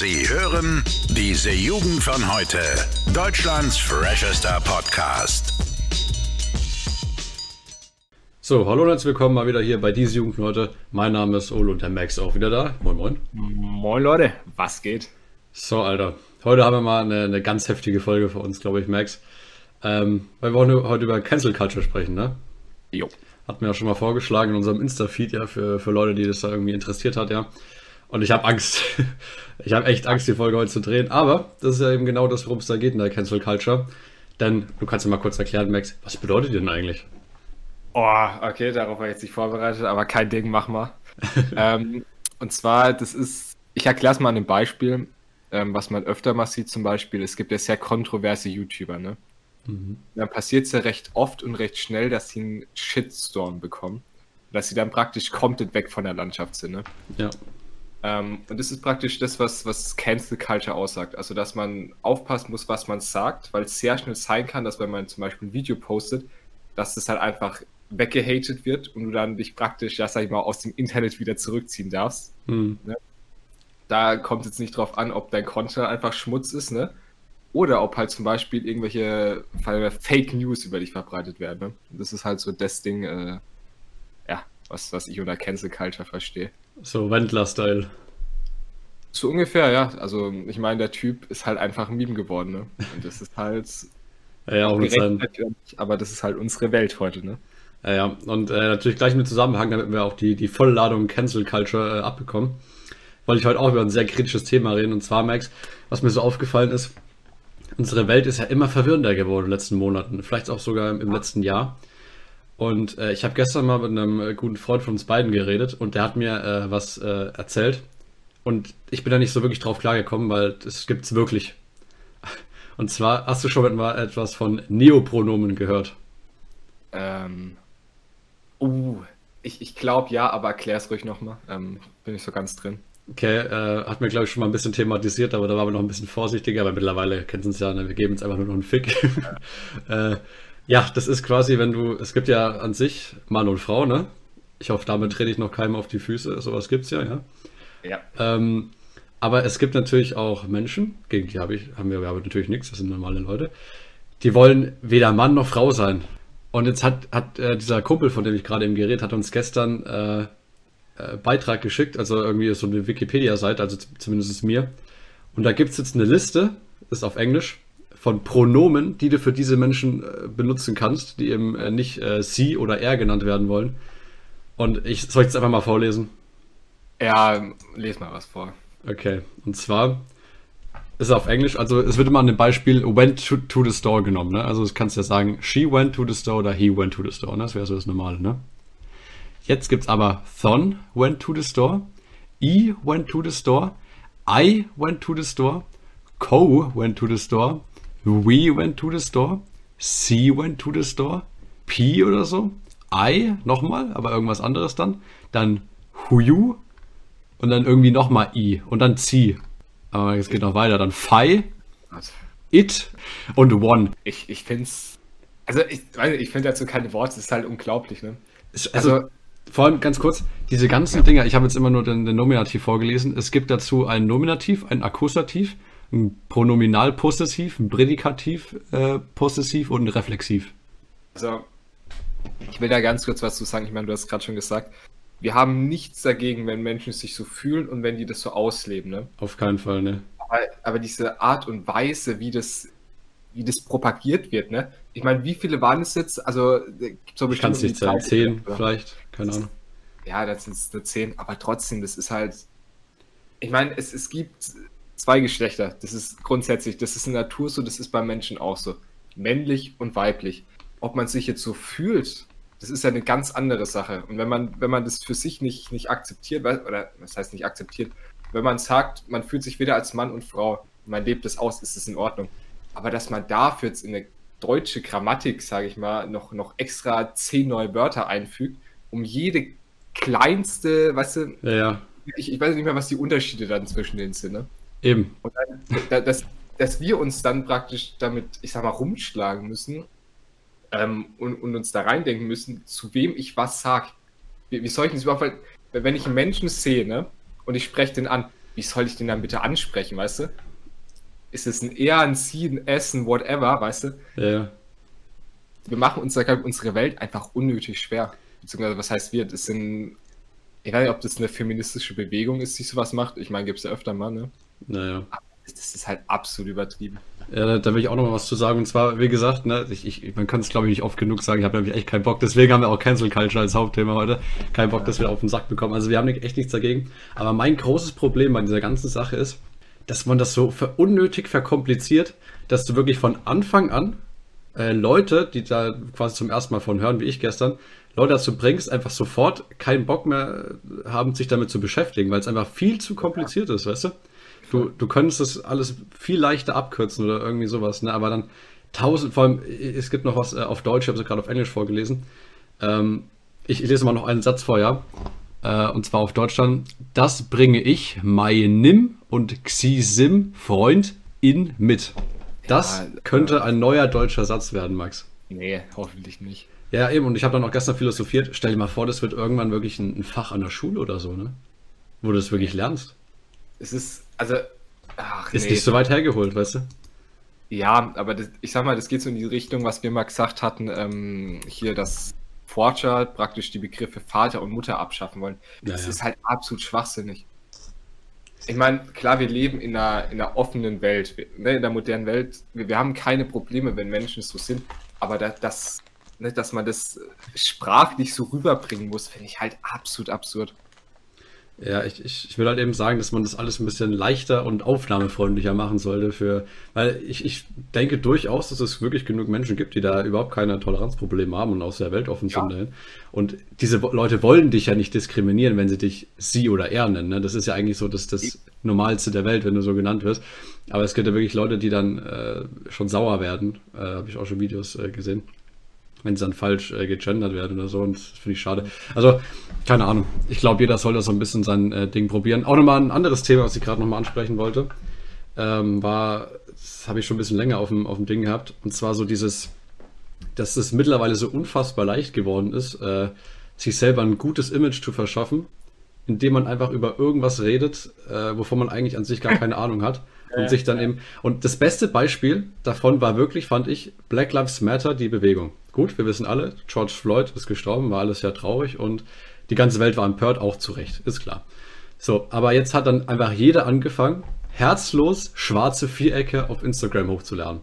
Sie hören diese Jugend von heute. Deutschlands freshester Podcast. So, hallo und herzlich willkommen mal wieder hier bei diese Jugend von heute. Mein Name ist Olo und der Max auch wieder da. Moin, moin. Moin Leute, was geht? So, Alter. Heute haben wir mal eine, eine ganz heftige Folge für uns, glaube ich, Max. Ähm, weil wir wollen heute über Cancel Culture sprechen, ne? Jo. Hat mir ja schon mal vorgeschlagen in unserem Insta-Feed, ja, für, für Leute, die das da irgendwie interessiert hat, ja. Und ich habe Angst. ich habe echt Angst, die Folge heute zu drehen. Aber das ist ja eben genau das, worum es da geht in der Cancel Culture. Denn du kannst mir mal kurz erklären, Max, was bedeutet denn eigentlich? Oh, okay, darauf war ich jetzt nicht vorbereitet, aber kein Ding, mach mal. ähm, und zwar, das ist, ich erkläre es mal an einem Beispiel, ähm, was man öfter mal sieht, zum Beispiel, es gibt ja sehr kontroverse YouTuber, ne? Mhm. Dann passiert es ja recht oft und recht schnell, dass sie einen Shitstorm bekommen. Dass sie dann praktisch komplett weg von der Landschaft sind, ne? Ja. Ähm, und das ist praktisch das, was, was Cancel Culture aussagt. Also, dass man aufpassen muss, was man sagt, weil es sehr schnell sein kann, dass wenn man zum Beispiel ein Video postet, dass das halt einfach weggehatet wird und du dann dich praktisch, ja, sag ich mal, aus dem Internet wieder zurückziehen darfst. Mhm. Ne? Da kommt es jetzt nicht drauf an, ob dein Content einfach Schmutz ist, ne? Oder ob halt zum Beispiel irgendwelche Fake News über dich verbreitet werden. Ne? Das ist halt so das Ding, äh, ja, was, was ich unter Cancel Culture verstehe. So Wendler-Style. So ungefähr, ja. Also ich meine, der Typ ist halt einfach ein Meme geworden, ne? Und das ist halt. ja, ja, auch mit seinem... Aber das ist halt unsere Welt heute, ne? Ja, ja. Und äh, natürlich gleich mit Zusammenhang, damit wir auch die, die Vollladung Cancel Culture äh, abbekommen. Wollte ich heute auch über ein sehr kritisches Thema reden. Und zwar, Max, was mir so aufgefallen ist, unsere Welt ist ja immer verwirrender geworden in den letzten Monaten, vielleicht auch sogar im, im letzten Jahr. Und äh, ich habe gestern mal mit einem äh, guten Freund von uns beiden geredet und der hat mir äh, was äh, erzählt. Und ich bin da nicht so wirklich drauf klargekommen, weil das gibt's wirklich. Und zwar, hast du schon mal etwas von Neopronomen gehört? Ähm. Uh, ich, ich glaube ja, aber erklär es ruhig nochmal. Ähm, bin ich so ganz drin. Okay, äh, hat mir glaube ich schon mal ein bisschen thematisiert, aber da waren wir noch ein bisschen vorsichtiger, weil mittlerweile kennen sie uns ja, ne? wir geben uns einfach nur noch einen Fick. äh, ja, das ist quasi, wenn du, es gibt ja an sich Mann und Frau, ne? Ich hoffe, damit trete ich noch keinem auf die Füße, sowas gibt's ja, ja. Ja. Ähm, aber es gibt natürlich auch Menschen, gegen die hab ich, haben wir aber natürlich nichts, das sind normale Leute, die wollen weder Mann noch Frau sein. Und jetzt hat, hat äh, dieser Kumpel, von dem ich gerade eben geredet hat uns gestern äh, äh, Beitrag geschickt, also irgendwie so eine Wikipedia-Seite, also zumindest mir. Und da gibt es jetzt eine Liste, ist auf Englisch, von Pronomen, die du für diese Menschen äh, benutzen kannst, die eben äh, nicht äh, sie oder er genannt werden wollen. Und ich soll ich jetzt einfach mal vorlesen? Ja, lese mal was vor. Okay, und zwar ist es auf Englisch, also es wird immer an dem Beispiel went to, to the store genommen, ne? Also du kannst ja sagen, she went to the store oder he went to the store, ne? Das wäre so das Normale, ne? Jetzt gibt es aber Thon went to the store, E went to the store, I went to the store, Co went to the store, We went to the store, C went to the store, P oder so, I nochmal, aber irgendwas anderes dann, dann Who you und dann irgendwie nochmal I. Und dann C. Aber es geht noch weiter, dann Phi, It. Und One. Ich, ich finde es, also ich, ich finde dazu keine Worte, es ist halt unglaublich, ne? Also, also vor allem ganz kurz, diese ganzen Dinger, ich habe jetzt immer nur den, den, Nominativ vorgelesen. Es gibt dazu ein Nominativ, ein Akkusativ, ein Pronominalpossessiv, ein Prädikativ äh, Possessiv und ein Reflexiv. Also, ich will da ganz kurz was zu sagen. Ich meine, du hast gerade schon gesagt, wir haben nichts dagegen, wenn Menschen sich so fühlen und wenn die das so ausleben, ne? Auf keinen Fall, ne? Aber, aber diese Art und Weise, wie das, wie das propagiert wird, ne? Ich meine, wie viele waren es jetzt? Also, gibt so bestimmt. Kannst nicht zählen, zehn vielleicht, keine Ahnung. Ja, das sind nur zehn, aber trotzdem, das ist halt. Ich meine, es, es gibt zwei Geschlechter. Das ist grundsätzlich, das ist in der Natur so, das ist bei Menschen auch so. Männlich und weiblich. Ob man sich jetzt so fühlt, das ist ja eine ganz andere Sache. Und wenn man, wenn man das für sich nicht, nicht akzeptiert, oder was heißt nicht akzeptiert, wenn man sagt, man fühlt sich weder als Mann und Frau, man lebt es aus, ist es in Ordnung. Aber dass man dafür jetzt in eine deutsche Grammatik, sage ich mal, noch, noch extra zehn neue Wörter einfügt, um jede kleinste, weißt du, ja, ja. Ich, ich weiß nicht mehr, was die Unterschiede dann zwischen denen sind, ne? Eben. Und dann, dass, dass wir uns dann praktisch damit, ich sag mal, rumschlagen müssen ähm, und, und, uns da reindenken müssen, zu wem ich was sag. Wie, wie soll ich das überhaupt, wenn ich einen Menschen sehe, ne, und ich spreche den an, wie soll ich den dann bitte ansprechen, weißt du? Ist es ein eher ein Sie, ein S, ein whatever, weißt du? Ja. Wir machen uns da, glaub ich, unsere Welt einfach unnötig schwer. Beziehungsweise, was heißt wir? Das sind, ich weiß nicht, ob das eine feministische Bewegung ist, die sowas macht. Ich meine, gibt es ja öfter mal, ne? Naja. Das ist halt absolut übertrieben. Ja, da, will ich auch noch mal was zu sagen. Und zwar, wie gesagt, ne, ich, ich, man kann es glaube ich nicht oft genug sagen. Ich habe nämlich echt keinen Bock. Deswegen haben wir auch Cancel Culture als Hauptthema heute. Kein Bock, dass wir auf den Sack bekommen. Also wir haben echt nichts dagegen. Aber mein großes Problem bei dieser ganzen Sache ist, dass man das so ver unnötig verkompliziert, dass du wirklich von Anfang an äh, Leute, die da quasi zum ersten Mal von hören, wie ich gestern, Leute dazu bringst, einfach sofort keinen Bock mehr haben, sich damit zu beschäftigen, weil es einfach viel zu kompliziert ist, weißt du? Du, du könntest das alles viel leichter abkürzen oder irgendwie sowas, ne? Aber dann tausend, vor allem, es gibt noch was äh, auf Deutsch, ich habe es gerade auf Englisch vorgelesen. Ähm, ich, ich, lese mal noch einen Satz vor, ja. Äh, und zwar auf Deutschland. Das bringe ich meinem und Xisim Freund in mit. Das ja, könnte ein neuer deutscher Satz werden, Max. Nee, hoffentlich nicht. Ja, eben, und ich habe dann auch gestern philosophiert. Stell dir mal vor, das wird irgendwann wirklich ein, ein Fach an der Schule oder so, ne? Wo du das wirklich lernst. Es ist, also. Ach, ist nee. nicht so weit hergeholt, weißt du? Ja, aber das, ich sag mal, das geht so in die Richtung, was wir mal gesagt hatten, ähm, hier, dass Forscher praktisch die Begriffe Vater und Mutter abschaffen wollen. Das ja, ist halt absolut schwachsinnig. Ich meine, klar, wir leben in einer, in einer offenen Welt, ne, in der modernen Welt. Wir, wir, haben keine Probleme, wenn Menschen so sind, aber da, das, ne, dass man das sprachlich so rüberbringen muss, finde ich halt absolut absurd. Ja, ich, ich, ich will halt eben sagen, dass man das alles ein bisschen leichter und aufnahmefreundlicher machen sollte für, weil ich, ich denke durchaus, dass es wirklich genug Menschen gibt, die da überhaupt keine Toleranzprobleme haben und aus der Welt offen sind. Ja. Und diese Leute wollen dich ja nicht diskriminieren, wenn sie dich sie oder er nennen. Ne? Das ist ja eigentlich so das, das Normalste der Welt, wenn du so genannt wirst. Aber es gibt ja wirklich Leute, die dann äh, schon sauer werden. Äh, Habe ich auch schon Videos äh, gesehen wenn sie dann falsch äh, gegendert werden oder so. Und das finde ich schade. Also, keine Ahnung. Ich glaube, jeder soll da so ein bisschen sein äh, Ding probieren. Auch nochmal ein anderes Thema, was ich gerade nochmal ansprechen wollte, ähm, war, das habe ich schon ein bisschen länger auf dem, auf dem Ding gehabt. Und zwar so dieses, dass es mittlerweile so unfassbar leicht geworden ist, äh, sich selber ein gutes Image zu verschaffen, indem man einfach über irgendwas redet, äh, wovon man eigentlich an sich gar keine Ahnung hat. Und sich dann eben. Und das beste Beispiel davon war wirklich, fand ich, Black Lives Matter, die Bewegung. Gut, wir wissen alle, George Floyd ist gestorben, war alles sehr traurig und die ganze Welt war empört, auch zu Recht, ist klar. So, aber jetzt hat dann einfach jeder angefangen, herzlos schwarze Vierecke auf Instagram hochzuladen.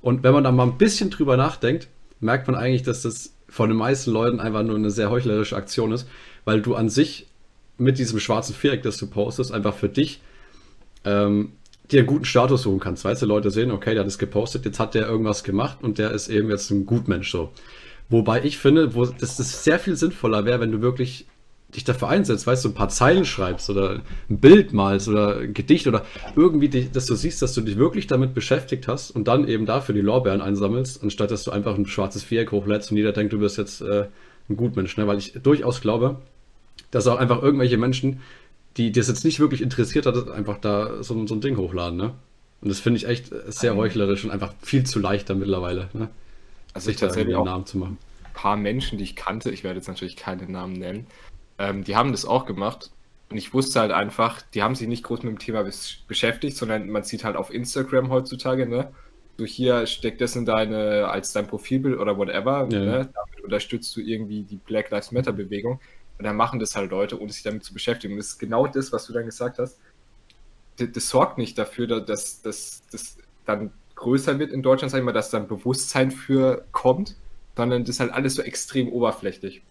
Und wenn man da mal ein bisschen drüber nachdenkt, merkt man eigentlich, dass das von den meisten Leuten einfach nur eine sehr heuchlerische Aktion ist, weil du an sich mit diesem schwarzen Viereck, das du postest, einfach für dich ähm, dir einen guten Status suchen kannst. Weißt du, Leute sehen, okay, der hat es gepostet, jetzt hat der irgendwas gemacht und der ist eben jetzt ein Gutmensch so. Wobei ich finde, wo das sehr viel sinnvoller wäre, wenn du wirklich dich dafür einsetzt, weißt du, ein paar Zeilen schreibst oder ein Bild malst oder ein Gedicht oder irgendwie, dich, dass du siehst, dass du dich wirklich damit beschäftigt hast und dann eben dafür die Lorbeeren einsammelst, anstatt dass du einfach ein schwarzes Viereck hochlädst und jeder denkt, du bist jetzt äh, ein Gutmensch. Ne? Weil ich durchaus glaube, dass auch einfach irgendwelche Menschen die das jetzt nicht wirklich interessiert hat, einfach da so, so ein Ding hochladen, ne? Und das finde ich echt sehr heuchlerisch und einfach viel zu leichter mittlerweile, ne? Also ich tatsächlich auch Namen zu machen. Ein paar Menschen, die ich kannte, ich werde jetzt natürlich keine Namen nennen, ähm, die haben das auch gemacht. Und ich wusste halt einfach, die haben sich nicht groß mit dem Thema beschäftigt, sondern man sieht halt auf Instagram heutzutage, ne? Du hier steckt das in deine, als dein Profilbild oder whatever, ja. ne? Damit unterstützt du irgendwie die Black Lives Matter Bewegung. Und dann machen das halt Leute, ohne sich damit zu beschäftigen. Und das ist genau das, was du dann gesagt hast. Das, das sorgt nicht dafür, dass das dann größer wird in Deutschland, sag ich mal, dass dann Bewusstsein für kommt, sondern das ist halt alles so extrem oberflächlich.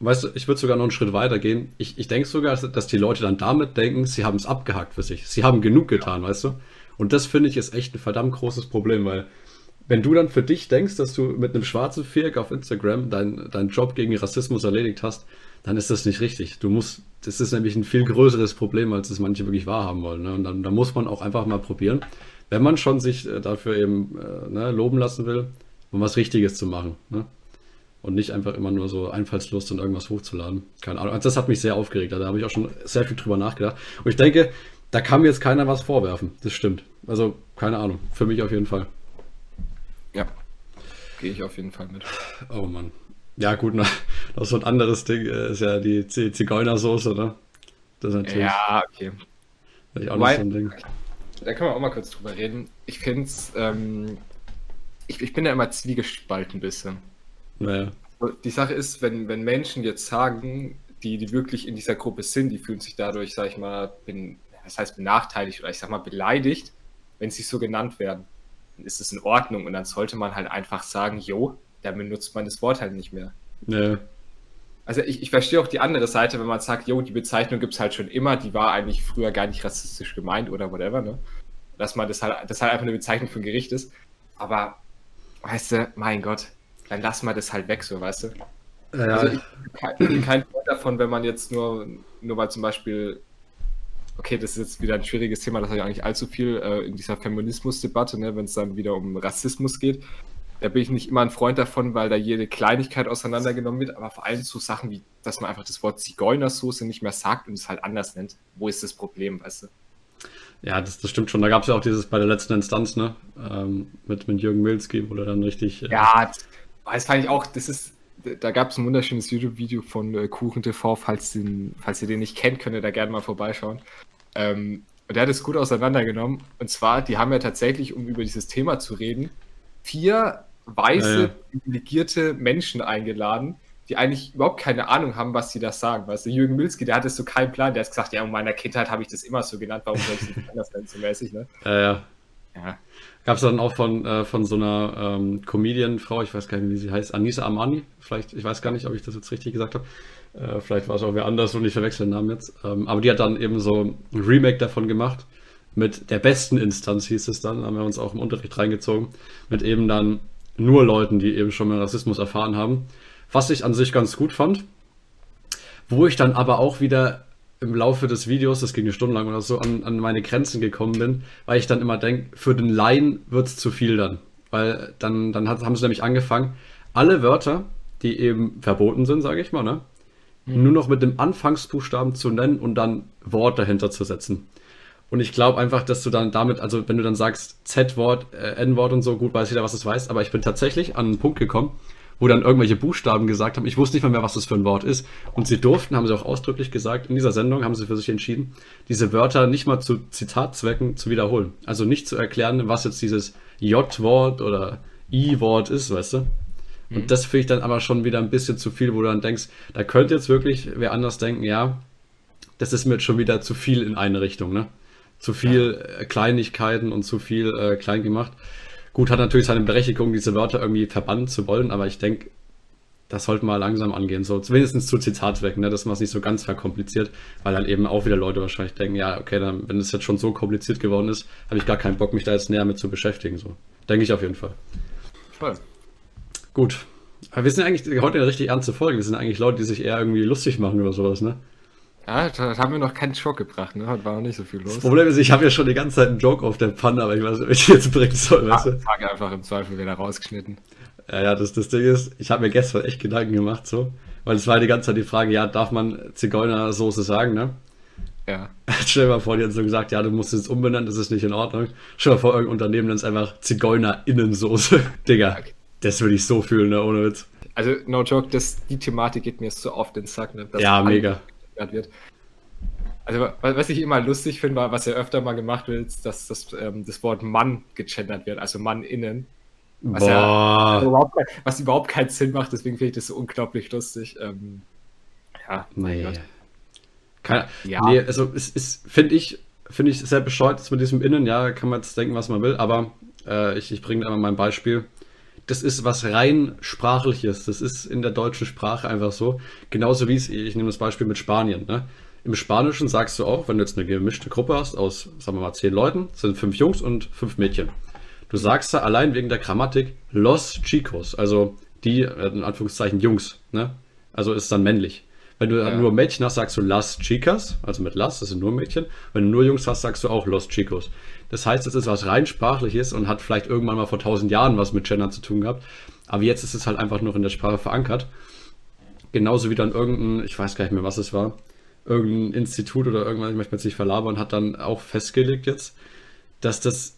Weißt du, ich würde sogar noch einen Schritt weiter gehen. Ich, ich denke sogar, dass die Leute dann damit denken, sie haben es abgehackt für sich. Sie haben genug getan, ja. weißt du? Und das finde ich ist echt ein verdammt großes Problem, weil wenn du dann für dich denkst, dass du mit einem schwarzen Viereck auf Instagram deinen dein Job gegen Rassismus erledigt hast, dann ist das nicht richtig. Du musst, das ist nämlich ein viel größeres Problem, als es manche wirklich wahrhaben wollen. Ne? Und dann, dann, muss man auch einfach mal probieren, wenn man schon sich äh, dafür eben äh, ne, loben lassen will, um was Richtiges zu machen. Ne? Und nicht einfach immer nur so Einfallslust und irgendwas hochzuladen. Keine Ahnung. Also das hat mich sehr aufgeregt. Da habe ich auch schon sehr viel drüber nachgedacht. Und ich denke, da kann mir jetzt keiner was vorwerfen. Das stimmt. Also, keine Ahnung. Für mich auf jeden Fall. Ja. Gehe ich auf jeden Fall mit. Oh Mann. Ja, gut, noch, so ein anderes Ding äh, ist ja die Zigeunersoße, ne? Das ist natürlich. Ja, okay. Auch Wobei, so ein Ding. Da können wir auch mal kurz drüber reden. Ich finde es, ähm, ich, ich bin da immer zwiegespalten ein bisschen. Naja. Die Sache ist, wenn, wenn Menschen jetzt sagen, die, die wirklich in dieser Gruppe sind, die fühlen sich dadurch, sag ich mal, bin, das heißt benachteiligt oder ich sag mal beleidigt, wenn sie so genannt werden, dann ist es in Ordnung und dann sollte man halt einfach sagen, jo, dann benutzt man das Wort halt nicht mehr. Ja. Also ich, ich verstehe auch die andere Seite, wenn man sagt, jo, die Bezeichnung gibt es halt schon immer, die war eigentlich früher gar nicht rassistisch gemeint oder whatever, ne? Dass man das halt, das halt einfach eine Bezeichnung für ein Gericht ist. Aber, weißt du, mein Gott, dann lass mal das halt weg, so, weißt du? Ja. Also ich bin kein Freund davon, wenn man jetzt nur, nur weil zum Beispiel, okay, das ist jetzt wieder ein schwieriges Thema, das habe ich eigentlich allzu viel äh, in dieser Feminismus-Debatte, ne, wenn es dann wieder um Rassismus geht. Da bin ich nicht immer ein Freund davon, weil da jede Kleinigkeit auseinandergenommen wird, aber vor allem so Sachen wie, dass man einfach das Wort Zigeunersoße nicht mehr sagt und es halt anders nennt. Wo ist das Problem, weißt du? Ja, das, das stimmt schon. Da gab es ja auch dieses bei der letzten Instanz, ne? Ähm, mit, mit Jürgen Milski, wo der dann richtig. Äh, ja, das fand ich auch, das ist, da gab es ein wunderschönes YouTube-Video von äh, Kuchen TV, falls, den, falls ihr den nicht kennt, könnt ihr da gerne mal vorbeischauen. Ähm, und der hat es gut auseinandergenommen. Und zwar, die haben ja tatsächlich, um über dieses Thema zu reden, vier weiße, ja, ja. privilegierte Menschen eingeladen, die eigentlich überhaupt keine Ahnung haben, was sie da sagen. Weißt du, Jürgen Milski, der hatte so keinen Plan, der hat gesagt, ja, in meiner Kindheit habe ich das immer so genannt, warum soll ich es nicht anders nennen, so mäßig, ne? Ja, ja. ja. Gab es dann auch von, äh, von so einer ähm, Comedian-Frau, ich weiß gar nicht, wie sie heißt, Anisa Amani, vielleicht, ich weiß gar nicht, ob ich das jetzt richtig gesagt habe. Äh, vielleicht war es auch wer anders und ich verwechsel den Namen jetzt. Ähm, aber die hat dann eben so ein Remake davon gemacht. Mit der besten Instanz hieß es dann, haben wir uns auch im Unterricht reingezogen. Mit eben dann nur Leuten, die eben schon mal Rassismus erfahren haben. Was ich an sich ganz gut fand. Wo ich dann aber auch wieder im Laufe des Videos, das ging eine Stunde lang oder so, an, an meine Grenzen gekommen bin, weil ich dann immer denke, für den Laien wird es zu viel dann. Weil dann, dann hat, haben sie nämlich angefangen, alle Wörter, die eben verboten sind, sage ich mal, ne? Mhm. nur noch mit dem Anfangsbuchstaben zu nennen und dann Wort dahinter zu setzen. Und ich glaube einfach, dass du dann damit, also wenn du dann sagst Z-Wort, äh, N-Wort und so, gut weiß jeder, was das weiß, aber ich bin tatsächlich an einen Punkt gekommen, wo dann irgendwelche Buchstaben gesagt haben, ich wusste nicht mal mehr, was das für ein Wort ist. Und sie durften, haben sie auch ausdrücklich gesagt, in dieser Sendung haben sie für sich entschieden, diese Wörter nicht mal zu Zitatzwecken zu wiederholen. Also nicht zu erklären, was jetzt dieses J-Wort oder I-Wort ist, weißt du? Und mhm. das finde ich dann aber schon wieder ein bisschen zu viel, wo du dann denkst, da könnte jetzt wirklich wer anders denken, ja, das ist mir jetzt schon wieder zu viel in eine Richtung, ne? Zu viel ja. Äh, Kleinigkeiten und zu viel äh, klein gemacht. Gut, hat natürlich seine Berechtigung, diese Wörter irgendwie verbannen zu wollen, aber ich denke, das sollte mal langsam angehen. So, wenigstens zu Zitatzwecken, ne, dass man es nicht so ganz verkompliziert, weil dann eben auch wieder Leute wahrscheinlich denken, ja, okay, dann, wenn es jetzt schon so kompliziert geworden ist, habe ich gar keinen Bock, mich da jetzt näher mit zu beschäftigen. So. Denke ich auf jeden Fall. Voll. Gut. Aber wir sind eigentlich heute eine richtig ernste Folge. Wir sind eigentlich Leute, die sich eher irgendwie lustig machen über sowas, ne? Ja, da haben wir noch keinen Schock gebracht, ne? Heute war noch nicht so viel los. Das Problem ist, ich habe ja schon die ganze Zeit einen Joke auf der Pfanne, aber ich weiß nicht, ob ich jetzt bringen soll, weißt du? Frage einfach im Zweifel wieder rausgeschnitten. Ja, ja, das, das Ding ist, ich habe mir gestern echt Gedanken gemacht, so. Weil es war die ganze Zeit die Frage, ja, darf man Zigeunersoße sagen, ne? Ja. Stell dir mal vor, die hat so gesagt, ja, du musst es umbenennen, das ist nicht in Ordnung. Stell dir mal vor, irgendein Unternehmen nennt es einfach Zigeunerinnensoße. Digga, okay. das würde ich so fühlen, ne, ohne Witz. Also, no joke, das, die Thematik geht mir so oft ins Sack, ne? Ja, mega wird. Also, was ich immer lustig finde, war, was ja öfter mal gemacht wird, ist, dass das, ähm, das Wort Mann gegendert wird, also Mann innen. Was, ja, überhaupt, was überhaupt keinen Sinn macht, deswegen finde ich das so unglaublich lustig. Ähm, ja, nee. Keine, ja. Nee, also es ist, finde ich, finde ich sehr bescheuert mit diesem Innen, ja, kann man jetzt denken, was man will, aber äh, ich, ich bringe einmal mein Beispiel das ist was rein sprachliches. Das ist in der deutschen Sprache einfach so. Genauso wie es, ich nehme das Beispiel mit Spanien. Ne? Im Spanischen sagst du auch, wenn du jetzt eine gemischte Gruppe hast aus, sagen wir mal, zehn Leuten, sind fünf Jungs und fünf Mädchen. Du sagst da allein wegen der Grammatik los chicos, also die, äh, in Anführungszeichen, Jungs. Ne? Also ist dann männlich. Wenn du ja. nur Mädchen hast, sagst du las chicas, also mit las, das sind nur Mädchen. Wenn du nur Jungs hast, sagst du auch los chicos. Das heißt, es ist was rein sprachliches und hat vielleicht irgendwann mal vor tausend Jahren was mit Gender zu tun gehabt. Aber jetzt ist es halt einfach noch in der Sprache verankert. Genauso wie dann irgendein, ich weiß gar nicht mehr, was es war, irgendein Institut oder irgendwas, ich möchte jetzt nicht verlabern, hat dann auch festgelegt jetzt, dass das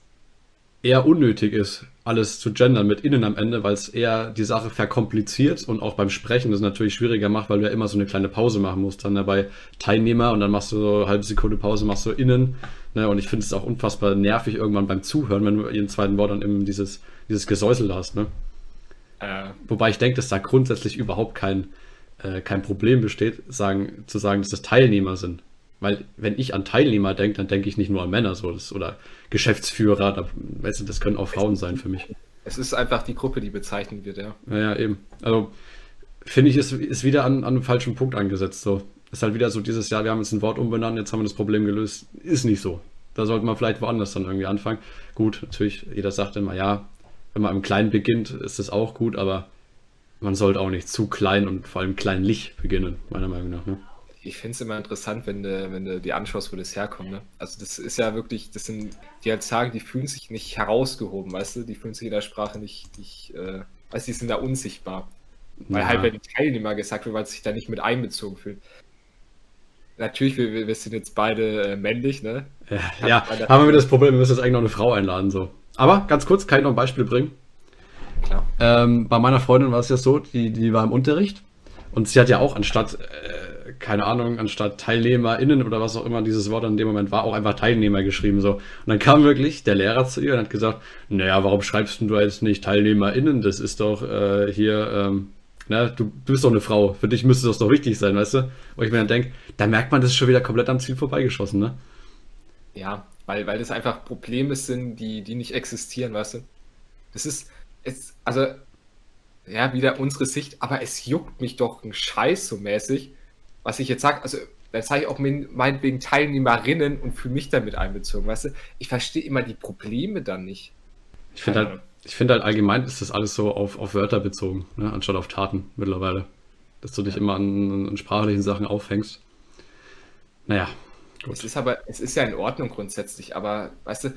eher unnötig ist, alles zu gendern mit innen am Ende, weil es eher die Sache verkompliziert und auch beim Sprechen das natürlich schwieriger macht, weil du ja immer so eine kleine Pause machen musst dann dabei Teilnehmer und dann machst du so eine halbe Sekunde Pause, machst du innen Ne? Und ich finde es auch unfassbar nervig irgendwann beim Zuhören, wenn du in den zweiten Wort dann eben dieses, dieses Gesäusel hast. Ne? Äh. Wobei ich denke, dass da grundsätzlich überhaupt kein, äh, kein Problem besteht, sagen, zu sagen, dass das Teilnehmer sind. Weil wenn ich an Teilnehmer denke, dann denke ich nicht nur an Männer so, das, oder Geschäftsführer, da, weißt du, das können auch Frauen sein für mich. Es ist einfach die Gruppe, die bezeichnet wird, ja. Ja, eben. Also finde ich, ist, ist wieder an, an einem falschen Punkt angesetzt. So. Ist halt wieder so dieses Jahr, wir haben jetzt ein Wort umbenannt, jetzt haben wir das Problem gelöst. Ist nicht so. Da sollte man vielleicht woanders dann irgendwie anfangen. Gut, natürlich, jeder sagt immer, ja, wenn man im Kleinen beginnt, ist das auch gut, aber man sollte auch nicht zu klein und vor allem kleinlich beginnen, meiner Meinung nach. Ne? Ich finde es immer interessant, wenn du, wenn du die anschaust, wo das herkommt. Ne? Also das ist ja wirklich, das sind, die halt sagen, die fühlen sich nicht herausgehoben, weißt du? Die fühlen sich in der Sprache nicht, nicht äh, weißt du, die sind da unsichtbar. Weil ja. halt, wenn Teilnehmer gesagt wird, weil sie sich da nicht mit einbezogen fühlen. Natürlich, wir, wir sind jetzt beide äh, männlich, ne? Ja, ja haben wir das Problem, wir müssen jetzt eigentlich noch eine Frau einladen, so. Aber ganz kurz, kann ich noch ein Beispiel bringen? Klar. Ähm, bei meiner Freundin war es ja so, die, die war im Unterricht und sie hat ja auch anstatt, äh, keine Ahnung, anstatt TeilnehmerInnen oder was auch immer dieses Wort in dem Moment war, auch einfach Teilnehmer geschrieben. So. Und dann kam wirklich der Lehrer zu ihr und hat gesagt, naja, warum schreibst du jetzt nicht TeilnehmerInnen? Das ist doch äh, hier, ähm, ne, du, du bist doch eine Frau, für dich müsste das doch wichtig sein, weißt du? Wo ich mir dann denke, da merkt man, das ist schon wieder komplett am Ziel vorbeigeschossen, ne? Ja, weil, weil das einfach Probleme sind, die, die nicht existieren, weißt du? Das ist, es, also, ja, wieder unsere Sicht, aber es juckt mich doch ein Scheiß so mäßig, was ich jetzt sage, also dann sage ich auch meinetwegen Teilnehmerinnen und fühle mich damit einbezogen, weißt du? Ich verstehe immer die Probleme dann nicht. Ich finde halt, ich finde halt allgemein ist das alles so auf, auf Wörter bezogen, ne? anstatt auf Taten mittlerweile. Dass du dich ja. immer an, an, sprachlichen Sachen aufhängst. Naja, gut. Es ist aber, es ist ja in Ordnung grundsätzlich, aber weißt du,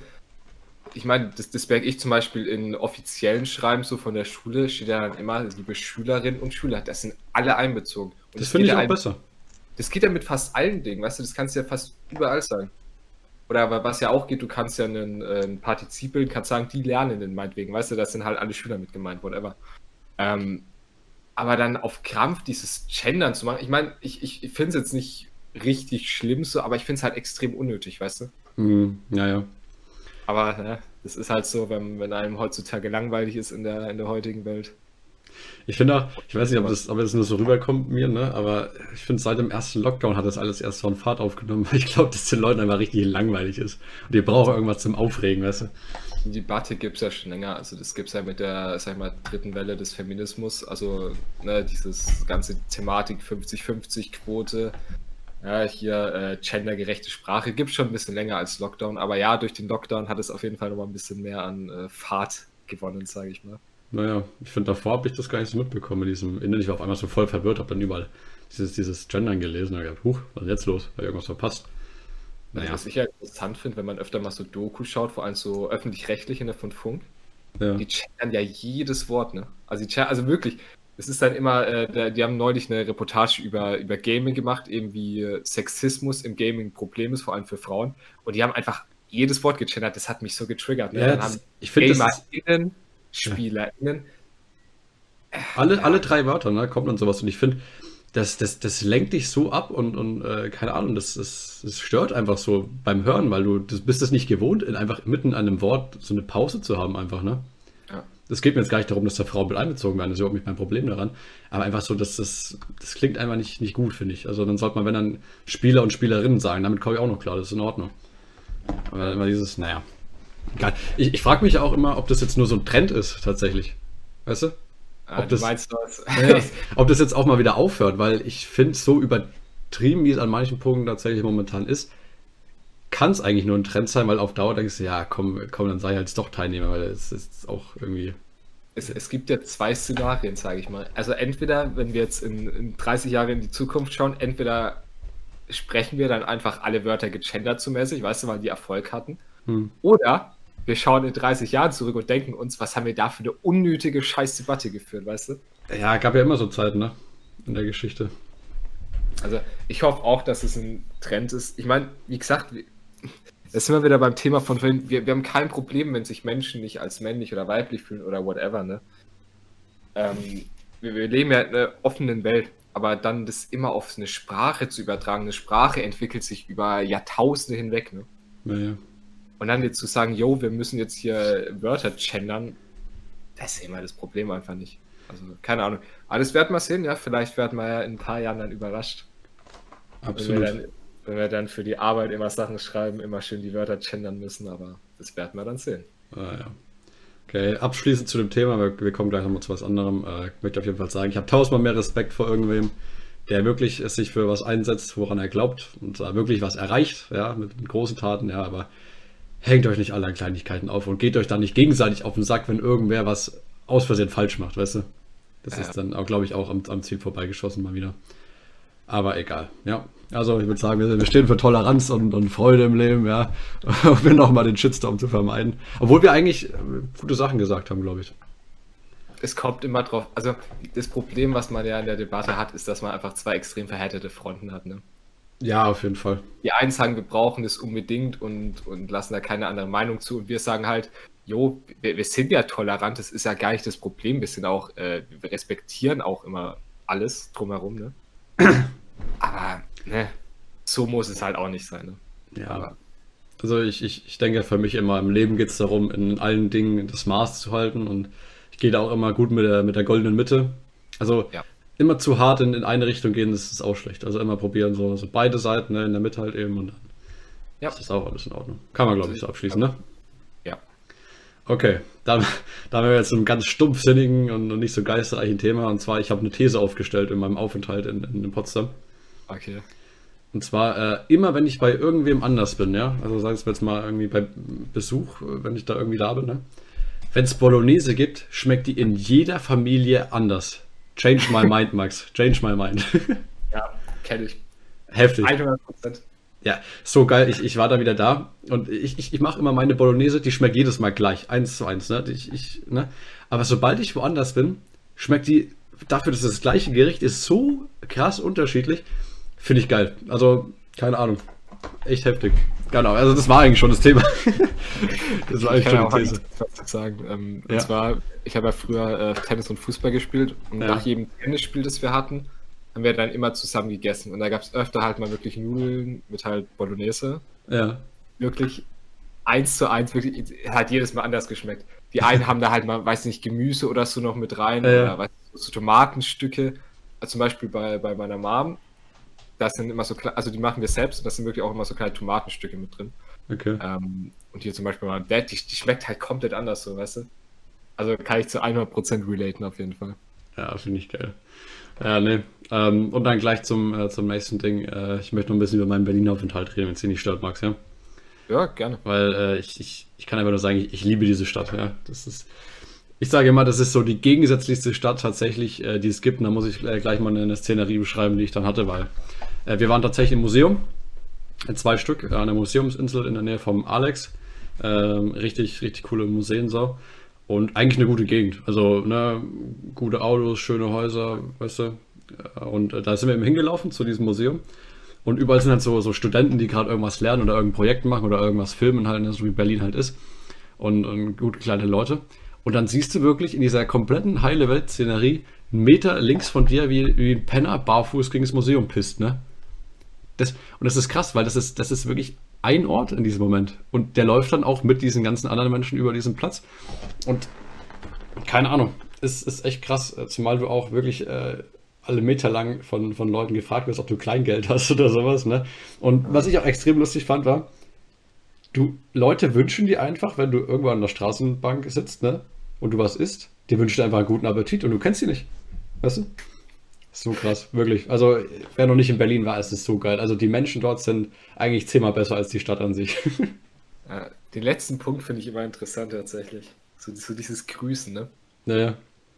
ich meine, das, das merke ich zum Beispiel in offiziellen Schreiben so von der Schule, steht ja dann immer, liebe Schülerinnen und Schüler, das sind alle einbezogen. Und das finde ich auch besser. Das geht ja mit fast allen Dingen, weißt du, das kannst du ja fast überall sagen. Oder was ja auch geht, du kannst ja einen, äh, ein Partizip bilden, kannst sagen, die Lernenden meinetwegen, weißt du, das sind halt alle Schüler mit gemeint, whatever. Ähm, aber dann auf Krampf dieses Gendern zu machen, ich meine, ich, ich, ich finde es jetzt nicht richtig schlimm so, aber ich finde es halt extrem unnötig, weißt du? Mm, ja, ja. Aber ja, das ist halt so, wenn, wenn einem heutzutage langweilig ist in der, in der heutigen Welt. Ich finde auch, ich weiß nicht, ob das, ob das nur so rüberkommt mir, ne? aber ich finde, seit dem ersten Lockdown hat das alles erst so einen Fahrt aufgenommen, weil ich glaube, dass den Leuten einfach richtig langweilig ist. Und die brauchen irgendwas zum Aufregen, weißt du? Die Debatte gibt es ja schon länger. Also, das gibt es ja mit der, sag ich mal, dritten Welle des Feminismus. Also, ne, dieses ganze Thematik 50-50-Quote. Ja, hier äh, gendergerechte Sprache gibt es schon ein bisschen länger als Lockdown. Aber ja, durch den Lockdown hat es auf jeden Fall nochmal ein bisschen mehr an äh, Fahrt gewonnen, sage ich mal. Naja, ich finde, davor habe ich das gar nicht so mitbekommen mit diesem Innen. Ich war auf einmal so voll verwirrt, habe dann überall dieses, dieses Gendern gelesen und gedacht, huch, was ist jetzt los? Habe irgendwas verpasst? Naja. Was ich ja interessant finde, wenn man öfter mal so Doku schaut, vor allem so öffentlich-rechtliche ne, von Funk, ja. die gendern ja jedes Wort, ne? Also, die, also wirklich, es ist dann immer, äh, die haben neulich eine Reportage über, über Gaming gemacht, eben wie äh, Sexismus im Gaming ein Problem ist, vor allem für Frauen. Und die haben einfach jedes Wort gegendert, das hat mich so getriggert. Ne? Ja, das, ich finde, das ist, SpielerInnen. Alle, alle drei Wörter, ne, kommt dann sowas. Und ich finde, das, das, das lenkt dich so ab und, und äh, keine Ahnung, das, das, das stört einfach so beim Hören, weil du das bist es nicht gewohnt, in einfach mitten in einem Wort so eine Pause zu haben, einfach, ne? Ja. Das geht mir jetzt gar nicht darum, dass da Frauen mit einbezogen werden, das ist überhaupt nicht mein Problem daran. Aber einfach so, dass das, das klingt einfach nicht, nicht gut, finde ich. Also dann sollte man, wenn dann Spieler und Spielerinnen sagen, damit komme ich auch noch klar, das ist in Ordnung. Aber immer dieses, naja, Geil. Ich, ich frage mich auch immer, ob das jetzt nur so ein Trend ist, tatsächlich. Weißt du? Ah, ob, du das, was? Ja, ob das jetzt auch mal wieder aufhört, weil ich finde, so übertrieben, wie es an manchen Punkten tatsächlich momentan ist, kann es eigentlich nur ein Trend sein, weil auf Dauer denkst du, ja, komm, komm, dann sei halt doch Teilnehmer, weil es ist auch irgendwie. Es, es gibt ja zwei Szenarien, sage ich mal. Also entweder, wenn wir jetzt in, in 30 Jahre in die Zukunft schauen, entweder sprechen wir dann einfach alle Wörter gegendert zu mäßig, weißt du, weil die Erfolg hatten. Hm. Oder wir schauen in 30 Jahren zurück und denken uns, was haben wir da für eine unnötige Scheißdebatte geführt, weißt du? Ja, gab ja immer so Zeiten, ne? In der Geschichte. Also ich hoffe auch, dass es ein Trend ist. Ich meine, wie gesagt, da sind wir wieder beim Thema von vorhin. Wir, wir haben kein Problem, wenn sich Menschen nicht als männlich oder weiblich fühlen oder whatever, ne? Ähm, wir, wir, leben ja in einer offenen Welt, aber dann das immer auf eine Sprache zu übertragen, eine Sprache entwickelt sich über Jahrtausende hinweg, ne? Ja, ja. Und dann jetzt zu sagen, yo, wir müssen jetzt hier Wörter gendern, das ist immer das Problem einfach nicht. Also, keine Ahnung. Das werden wir sehen, ja. Vielleicht werden wir ja in ein paar Jahren dann überrascht. Absolut. Wenn wir, dann, wenn wir dann für die Arbeit immer Sachen schreiben, immer schön die Wörter gendern müssen, aber das werden wir dann sehen. Ah, ja. Okay, abschließend zu dem Thema, wir, wir kommen gleich nochmal zu was anderem. Äh, ich möchte auf jeden Fall sagen, ich habe tausendmal mehr Respekt vor irgendwem, der wirklich sich für was einsetzt, woran er glaubt und da wirklich was erreicht, ja, mit, mit großen Taten, ja, aber hängt euch nicht alle an Kleinigkeiten auf und geht euch dann nicht gegenseitig auf den Sack, wenn irgendwer was aus Versehen falsch macht, weißt du? Das Ja. ist dann auch, glaube ich, auch am, am Ziel vorbeigeschossen mal wieder. Aber egal, ja. Also ich würde sagen, wir, stehen für Toleranz und, und Freude im Leben, ja. Um wir nochmal den Shitstorm zu vermeiden. Obwohl wir eigentlich äh, gute Sachen gesagt haben, glaube ich. Es kommt immer drauf. Also, das Problem, was man ja in der Debatte hat, ist, dass man einfach zwei extrem verhärtete Fronten hat. Ne? Ja, auf jeden Fall. Die einen sagen, wir brauchen das unbedingt und, und lassen da keine andere Meinung zu. Und wir sagen halt, jo, wir, wir sind ja tolerant, das ist ja gar nicht das Problem. Wir sind auch, äh, wir respektieren auch immer alles drumherum, ne? Aber, ne, so muss es halt auch nicht sein, ne? Ja. Aber- Also ich, ich, ich denke für mich immer, im Leben geht es darum, in allen Dingen das Maß zu halten und ich gehe da auch immer gut mit der, mit der goldenen Mitte. Also Ja. Immer zu hart in, in eine Richtung gehen, das ist auch schlecht. Also immer probieren, so, so beide Seiten, ne, in der Mitte halt eben und dann Ja. ist das auch alles in Ordnung. Kann man, glaube ich, so abschließen, ne? Ja. Okay, dann, dann haben wir jetzt einen ganz stumpfsinnigen und, nicht so geistreichen Thema. Und zwar, ich habe eine These aufgestellt in meinem Aufenthalt in, in, in Potsdam. Okay. Und zwar äh, immer, wenn ich bei irgendwem anders bin, ja, also sagen wir jetzt mal irgendwie bei Besuch, äh, wenn ich da irgendwie da bin, ne? Wenn es Bolognese gibt, schmeckt die in jeder Familie anders. Change my mind, Max. Change my mind. Ja, kenne ich. Heftig. 100 Prozent. Ja, so geil. Ich, ich war da wieder da und ich, ich, ich mache immer meine Bolognese, die schmeckt jedes Mal gleich. Eins zu eins, ne? Ich, ich, ne? Aber sobald ich woanders bin, schmeckt die, dafür, dass es das gleiche Gericht ist, so krass unterschiedlich. Finde ich geil. Also, keine Ahnung. Echt heftig. Genau, also das war eigentlich schon das Thema. das war Ich eigentlich kann ja schon die These. sagen. Ähm, Ja. Und zwar, ich habe ja früher äh, Tennis und Fußball gespielt und Ja. nach jedem Tennisspiel, das wir hatten, haben wir dann immer zusammen gegessen. Und da gab es öfter halt mal wirklich Nudeln mit halt Bolognese. Ja. Wirklich eins zu eins, wirklich, hat jedes Mal anders geschmeckt. Die einen haben da halt mal, weiß nicht, Gemüse oder so noch mit rein Ja, oder weiß nicht, so Tomatenstücke. Also zum Beispiel bei, bei meiner Mom, das sind immer so also die machen wir selbst und das sind wirklich auch immer so kleine Tomatenstücke mit drin. Okay. Ähm, und hier zum Beispiel mal Dad, die, die schmeckt halt komplett anders, so, weißt du? Also kann ich zu 100% relaten auf jeden Fall. Ja, finde ich geil. Ja, ne. Ähm, und dann gleich zum, äh, zum nächsten Ding. Äh, ich möchte noch ein bisschen über meinen Berlin-Aufenthalt reden, wenn es dir nicht stört, Max, ja? Ja, gerne. Weil äh, ich, ich, ich kann einfach nur sagen, ich, ich liebe diese Stadt. Ja. Das ist, ich sage immer, das ist so die gegensätzlichste Stadt tatsächlich, äh, die es gibt. Und da muss ich äh, gleich mal eine Szenerie beschreiben, die ich dann hatte, weil äh, wir waren tatsächlich im Museum. Zwei Stück äh, an der Museumsinsel in der Nähe vom Alex. Ähm, richtig, richtig coole Museen so. Und eigentlich eine gute Gegend. Also, ne, gute Autos, schöne Häuser, weißt du. Äh, Und äh, da sind wir eben hingelaufen zu diesem Museum. Und überall sind halt so, so Studenten, die gerade irgendwas lernen oder irgendein Projekt machen oder irgendwas filmen halt, ne, so wie Berlin halt ist. Und, und gut gekleidete Leute. Und dann siehst du wirklich in dieser kompletten heile Welt-Szenerie einen Meter links von dir, wie, wie ein Penner barfuß gegen das Museum pisst, ne? Das, und das ist krass, weil das ist, das ist wirklich ein Ort in diesem Moment. Und der läuft dann auch mit diesen ganzen anderen Menschen über diesen Platz. Und keine Ahnung, es ist echt krass, äh, zumal du auch wirklich äh, alle Meter lang von, von Leuten gefragt wirst, ob du Kleingeld hast oder sowas. Ne? Und was ich auch extrem lustig fand, war, du Leute wünschen dir einfach, wenn du irgendwo an der Straßenbank sitzt, ne? Und du was isst, dir einfach einen guten Appetit und du kennst sie nicht. Weißt du? So krass, wirklich. Also, wer noch nicht in Berlin war, ist es so geil. Also, die Menschen dort sind eigentlich zehnmal besser als die Stadt an sich. Ja, den letzten Punkt finde ich immer interessant tatsächlich. So, so dieses Grüßen, ne? naja.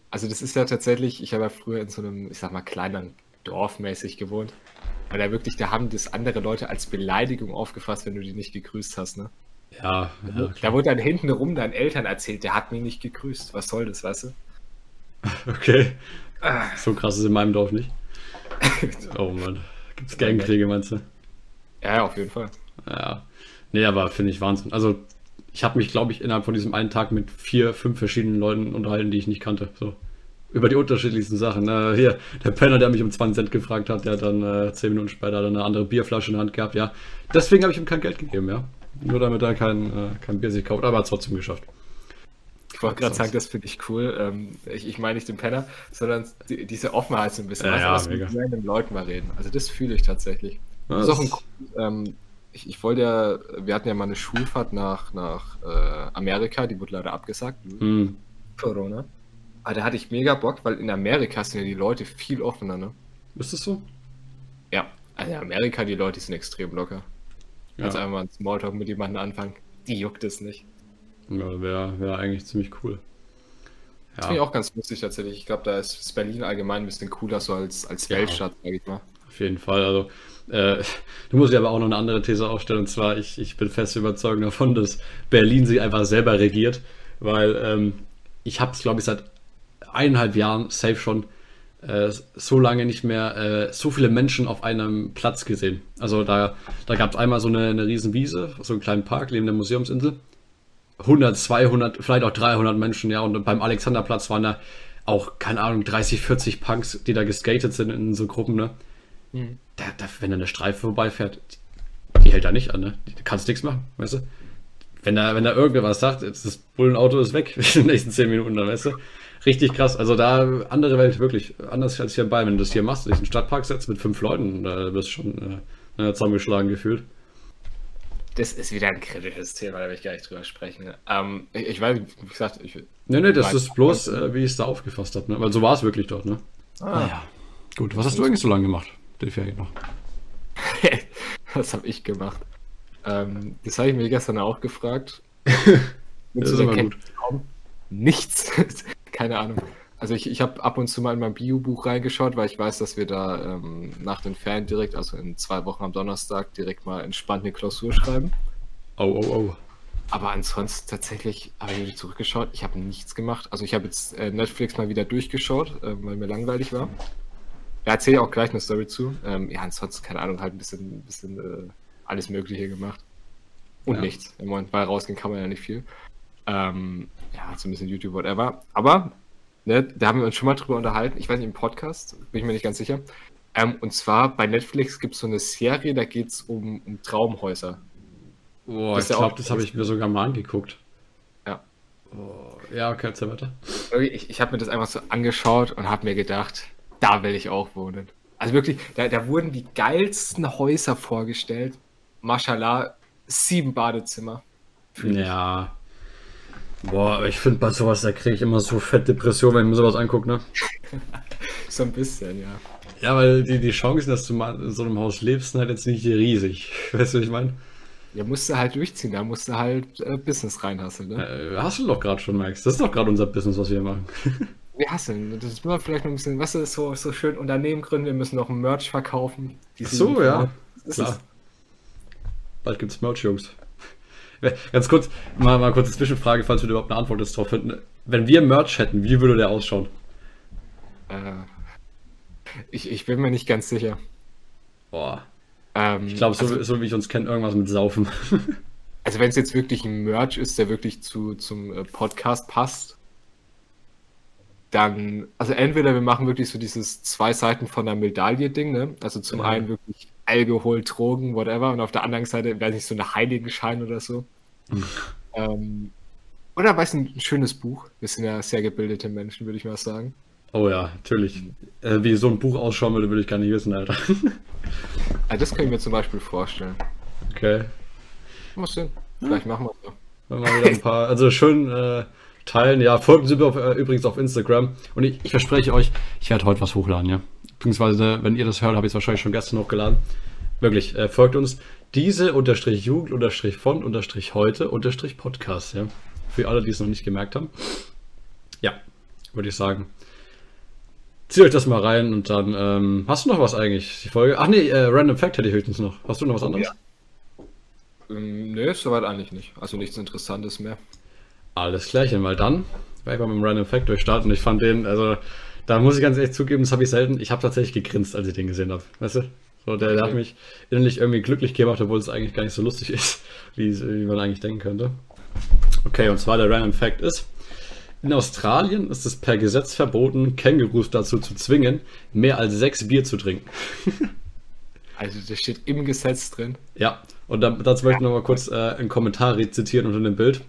Also das ist ja tatsächlich, ich habe ja früher in so einem, ich sag mal, kleineren Dorf mäßig gewohnt. Weil da wirklich, da haben das andere Leute als Beleidigung aufgefasst, wenn du die nicht gegrüßt hast, ne? Ja, ja. Da wurde dann hinten rum deinen Eltern erzählt, der hat mich nicht gegrüßt. Was soll das, weißt du? Okay. So krass ist in meinem Dorf nicht. Oh Mann. Gibt's Gangkriege, meinst du? Ja, ja, auf jeden Fall. Ja. Nee, aber finde ich Wahnsinn. Also, ich habe mich, glaube ich, innerhalb von diesem einen Tag mit vier, fünf verschiedenen Leuten unterhalten, die ich nicht kannte. So. Über die unterschiedlichsten Sachen. Äh, hier, der Penner, der mich um 20 Cent gefragt hat, der hat dann äh, zehn Minuten später dann eine andere Bierflasche in der Hand gehabt. Ja, deswegen habe ich ihm kein Geld gegeben, ja. Nur damit er kein, äh, kein Bier sich kauft, aber hat es trotzdem geschafft. Ich wollte gerade sagen, das finde ich cool. Ähm, ich, ich meine nicht den Penner, sondern die, diese Offenheit so ein bisschen. Ja, ja, also, mega. mit random Leuten mal reden. Also das fühle ich tatsächlich. Ja, das ist auch das- ein, ähm, ich, ich wollte ja, wir hatten ja mal eine Schulfahrt nach, nach äh, Amerika, die wurde leider abgesagt. Hm. Corona. Aber da hatte ich mega Bock, weil in Amerika sind ja die Leute viel offener, ne? Ist das so? Ja. Also in Amerika, die Leute sind extrem locker. Ja, einfach mal einen Smalltalk mit jemandem anfangen. Die juckt es nicht. Ja wäre wär eigentlich ziemlich cool. Das finde ich Ja, auch ganz lustig tatsächlich. Ich glaube, da ist Berlin allgemein ein bisschen cooler so als, als Ja. Weltstadt, sag ich mal. auf jeden Fall. Also, äh, du musst ja aber auch noch eine andere These aufstellen, und zwar, ich, ich bin fest überzeugt davon, dass Berlin sich einfach selber regiert, weil ähm, ich habe es, glaube ich, seit eineinhalb Jahren, safe schon, äh, so lange nicht mehr äh, so viele Menschen auf einem Platz gesehen. Also da, da gab es einmal so eine, eine riesen Wiese, so einen kleinen Park neben der Museumsinsel. 100, 200, vielleicht auch 300 Menschen, ja, und beim Alexanderplatz waren da auch, keine Ahnung, 30, 40 Punks, die da geskatet sind in so Gruppen, ne? Da, da, wenn da eine Streife vorbeifährt, die, die hält da nicht an, ne? Du kannst nichts machen, weißt du? Wenn da, wenn da irgendwer was sagt, das Bullenauto ist weg in den nächsten 10 Minuten, dann weißt du? Richtig krass. Also da andere Welt, wirklich. Anders als hier in Bayern. Wenn du das hier machst, dich in den Stadtpark setzt mit fünf Leuten, da wirst du schon äh, äh, zusammengeschlagen gefühlt. Das ist wieder ein kritisches Thema, da will ich gar nicht drüber sprechen. Ähm, ich, ich weiß, wie gesagt, ich. Nee, nee, das ist bloß, äh, wie ich es da aufgefasst habe, ne? Weil so war es wirklich dort, ne? Ah, ja. Gut, was hast du eigentlich so lange gemacht? Die Ferien noch. Was habe ich gemacht? Ähm, das habe ich mir gestern auch gefragt. Das ist immer gut. Nichts. Keine Ahnung. Also ich, ich habe ab und zu mal in mein Bio-Buch reingeschaut, weil ich weiß, dass wir da ähm, nach den Ferien direkt, also in zwei Wochen am Donnerstag, direkt mal entspannt eine Klausur schreiben. Oh, oh, oh. Aber ansonsten tatsächlich habe ich wieder zurückgeschaut. Ich habe nichts gemacht. Also ich habe jetzt äh, Netflix mal wieder durchgeschaut, äh, weil mir langweilig war. Ja, erzähle auch gleich eine Story zu. Ähm, ja, ansonsten, keine Ahnung, halt ein bisschen, bisschen äh, alles Mögliche gemacht. Und Ja. nichts. Im Moment, weil rausgehen kann man ja nicht viel. Ähm, ja, so ein bisschen YouTube, whatever. Aber, ne, da haben wir uns schon mal drüber unterhalten. Ich weiß nicht, im Podcast, bin ich mir nicht ganz sicher. Ähm, und zwar bei Netflix gibt es so eine Serie, da geht es um, um Traumhäuser. Boah, Das ich glaube, das habe ich mir sogar mal angeguckt. Ja. Oh, ja, okay, erzähl weiter. Ich, ich habe mir das einfach so angeschaut und habe mir gedacht, da will ich auch wohnen. Also wirklich, da, da wurden die geilsten Häuser vorgestellt. Mashallah, sieben Badezimmer. Ja. Boah, ich finde bei sowas, da kriege ich immer so fett Depression, wenn ich mir sowas angucke, ne? So ein bisschen, ja. Ja, weil die, die Chancen, dass du mal in so einem Haus lebst, sind halt jetzt nicht riesig. Weißt du, was ich meine? Ja, musst du halt durchziehen, da musst du halt äh, Business reinhasseln, ne? Äh, hast du doch gerade schon, Max. Das ist doch gerade unser Business, was wir hier machen. Wir hasseln. Das ist nur vielleicht noch ein bisschen, was ist so, so schön Unternehmen gründen, wir müssen noch ein Merch verkaufen. Ach so, ja. Klar. ist, Bald gibt's Merch, Jungs. Ganz kurz, mal, mal kurz eine Zwischenfrage, falls wir überhaupt eine Antwort jetzt drauf finden. Wenn wir Merch hätten, wie würde der ausschauen? äh, ich, ich bin mir nicht ganz sicher. Boah. Ähm, Ich glaube, so, also, so wie ich uns kenne, irgendwas mit Saufen. Also wenn es jetzt wirklich ein Merch ist, der wirklich zu, zum äh, Podcast passt, dann, also entweder wir machen wirklich so dieses zwei Seiten von der Medaille-Ding, ne? Also zum Ja. einen wirklich Alkohol, Drogen, whatever, und auf der anderen Seite wäre nicht so eine Heiligenschein oder so. ähm, oder weiß ein, ein schönes Buch. Wir sind ja sehr gebildete Menschen, würde ich mal sagen. Oh ja, natürlich. Äh, wie so ein Buch ausschauen würde, würde ich gar nicht wissen, Alter. Also das können wir zum Beispiel vorstellen. Okay. Mal sehen. Vielleicht machen wir es so. Dann mal wieder ein paar, also schön äh, teilen. Ja, folgen Sie mir auf, äh, übrigens auf Instagram. Und ich, ich verspreche euch, ich werde heute was hochladen, ja. Beziehungsweise, wenn ihr das hört, habe ich es wahrscheinlich schon gestern hochgeladen. Wirklich, äh, folgt uns. Diese unterstrich Jugend unterstrich von unterstrich heute unterstrich Podcast, ja. Für alle, die es noch nicht gemerkt haben. Ja, würde ich sagen. Zieht euch das mal rein und dann, ähm, hast du noch was eigentlich? Die Folge? Ach nee, äh, Random Fact hätte ich höchstens noch. Hast du noch was anderes? ja. Ähm, nee, soweit eigentlich nicht. Also nichts Interessantes mehr. Alles klärchen, weil dann werde ich mal mit dem Random Fact durchstarten. Ich fand den, also da muss ich ganz ehrlich zugeben, das habe ich selten. Ich habe tatsächlich gegrinst, als ich den gesehen habe. Weißt du? So, der, der hat mich innerlich irgendwie glücklich gemacht, obwohl es eigentlich gar nicht so lustig ist, wie, wie man eigentlich denken könnte. Okay, und zwar der Random Fact ist, in Australien ist es per Gesetz verboten, Kängurus dazu zu zwingen, mehr als sechs Bier zu trinken. Also das steht im Gesetz drin. Ja, Und dann, dazu möchte ich noch mal kurz äh, einen Kommentar rezitieren unter dem Bild.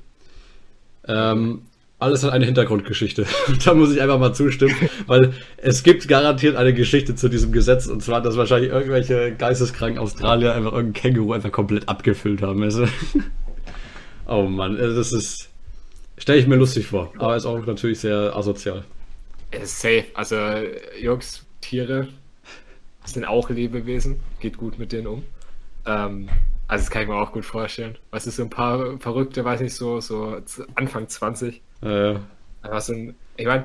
Ähm, alles hat eine Hintergrundgeschichte. da muss ich einfach mal zustimmen, weil es gibt garantiert eine Geschichte zu diesem Gesetz und zwar, dass wahrscheinlich irgendwelche geisteskranken Australier einfach irgendein Känguru einfach komplett abgefüllt haben. Also, oh Mann, also das ist. Stelle ich mir lustig vor, aber ist auch natürlich sehr asozial. Ist safe. Also, Jungs, Tiere sind auch Lebewesen. Geht gut mit denen um. Ähm, also, das kann ich mir auch gut vorstellen. Was ist so ein paar Verrückte, weiß nicht, so, so Anfang 20. Äh, Aber so ein, ich meine,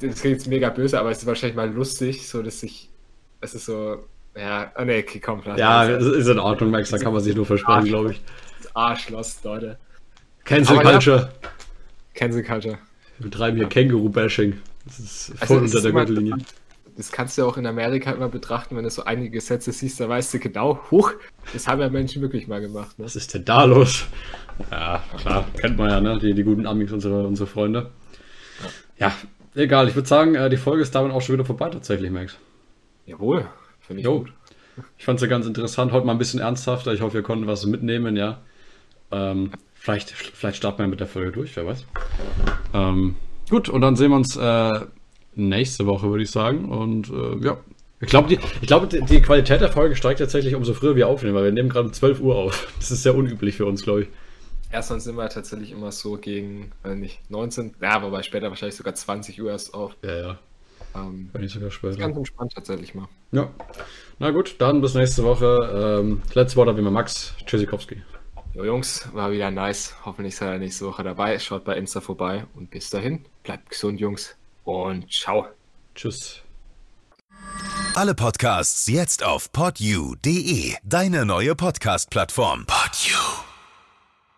das klingt jetzt mega böse, aber es ist wahrscheinlich mal lustig, so dass ich, es ist so, ja, oh nee, okay, komm, lass ja, das. es ist in Ordnung, Max, da kann man sich nur versprechen, glaube ich. Arschloss, Leute. Cancel Aber ja. Culture. Cancel Culture. Wir betreiben hier Känguru-Bashing. Das ist Also, voll es unter ist der Gürtellinie. Das kannst du auch in Amerika immer betrachten, wenn du so einige Gesetze siehst, da weißt du genau, huch, das haben ja Menschen wirklich mal gemacht. Ne? Was ist denn da los? Ja, klar, kennt man ja, ne? Die, die guten Amis, unsere, unsere Freunde. Ja, egal. Ich würde sagen, äh, die Folge ist damit auch schon wieder vorbei, tatsächlich, Max. Jawohl, finde ich Jo. gut. Ich fand es ja ganz interessant. Heute mal ein bisschen ernsthafter. Ich hoffe, wir konnten was mitnehmen, ja. Ähm, vielleicht, vielleicht starten wir mit der Folge durch, wer weiß. Ähm, gut, und dann sehen wir uns äh, nächste Woche, würde ich sagen. Und äh, ja. Ich glaube, die, ich glaube, die, die Qualität der Folge steigt tatsächlich, umso früher wir aufnehmen, weil wir nehmen gerade um 12 Uhr auf. Das ist sehr unüblich für uns, glaube ich. Erstmal sind wir tatsächlich immer so gegen, weiß nicht, 19, ja, wobei später wahrscheinlich sogar 20 Uhr erst auf. Ja, ja. Ähm, Wenn nicht sogar später. ganz entspannt tatsächlich mal. Ja. Na gut, dann bis nächste Woche. Ähm, letztes Wort wie immer Max Tschüssikowski. Jo Jungs, war wieder nice. Hoffentlich seid ihr nächste Woche dabei. Schaut bei Insta vorbei und bis dahin, bleibt gesund, Jungs. Und ciao. Tschüss. Alle Podcasts jetzt auf podyou.de, deine neue Podcast-Plattform. Podyou.